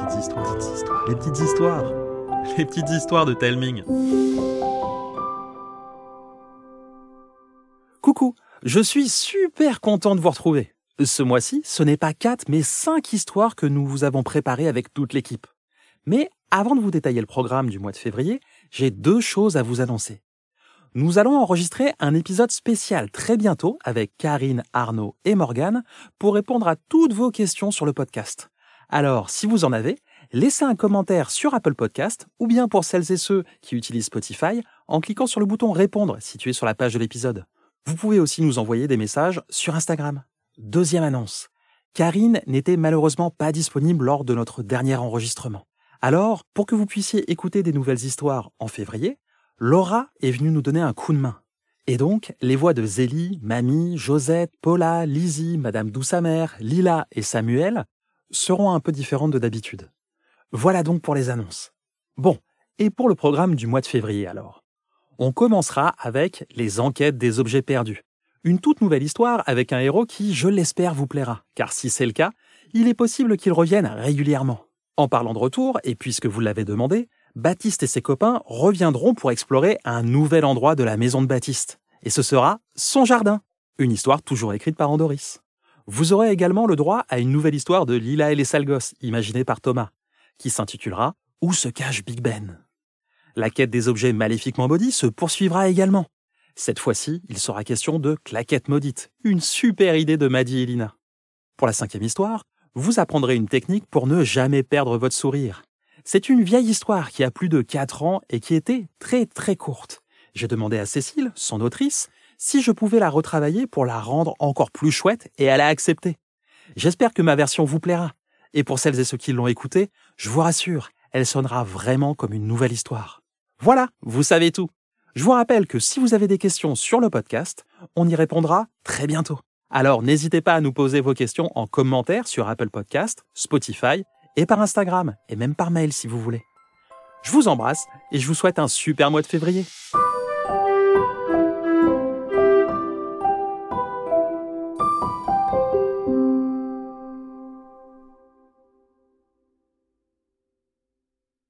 petites histoires, les petites histoires, les petites histoires de Telming. Coucou, je suis super content de vous retrouver. Ce mois-ci, ce n'est pas quatre, mais cinq histoires que nous vous avons préparées avec toute l'équipe. Mais avant de vous détailler le programme du mois de février, j'ai deux choses à vous annoncer. Nous allons enregistrer un épisode spécial très bientôt avec Karine, Arnaud et Morgane pour répondre à toutes vos questions sur le podcast. Alors, si vous en avez, laissez un commentaire sur Apple Podcast ou bien pour celles et ceux qui utilisent Spotify en cliquant sur le bouton répondre situé sur la page de l'épisode. Vous pouvez aussi nous envoyer des messages sur Instagram. Deuxième annonce. Karine n'était malheureusement pas disponible lors de notre dernier enregistrement. Alors, pour que vous puissiez écouter des nouvelles histoires en février, Laura est venue nous donner un coup de main. Et donc, les voix de Zélie, Mamie, Josette, Paula, Lizzie, Madame Douce-Amère, Lila et Samuel seront un peu différentes de d'habitude. Voilà donc pour les annonces. Bon, et pour le programme du mois de février alors? On commencera avec les enquêtes des objets perdus. Une toute nouvelle histoire avec un héros qui, je l'espère, vous plaira, car si c'est le cas, il est possible qu'il revienne régulièrement. En parlant de retour, et puisque vous l'avez demandé, Baptiste et ses copains reviendront pour explorer un nouvel endroit de la maison de Baptiste. Et ce sera son jardin. Une histoire toujours écrite par Andoris. Vous aurez également le droit à une nouvelle histoire de Lila et les sales gosses, imaginée par Thomas, qui s'intitulera Où se cache Big Ben? La quête des objets maléfiquement maudits se poursuivra également. Cette fois-ci, il sera question de claquettes maudites, une super idée de Maddy et Lina. Pour la cinquième histoire, vous apprendrez une technique pour ne jamais perdre votre sourire. C'est une vieille histoire qui a plus de 4 ans et qui était très très courte. J'ai demandé à Cécile, son autrice, si je pouvais la retravailler pour la rendre encore plus chouette et elle a accepté. J'espère que ma version vous plaira. Et pour celles et ceux qui l'ont écoutée, je vous rassure, elle sonnera vraiment comme une nouvelle histoire. Voilà, vous savez tout. Je vous rappelle que si vous avez des questions sur le podcast, on y répondra très bientôt. Alors n'hésitez pas à nous poser vos questions en commentaire sur Apple Podcast, Spotify et par Instagram, et même par mail si vous voulez. Je vous embrasse et je vous souhaite un super mois de février.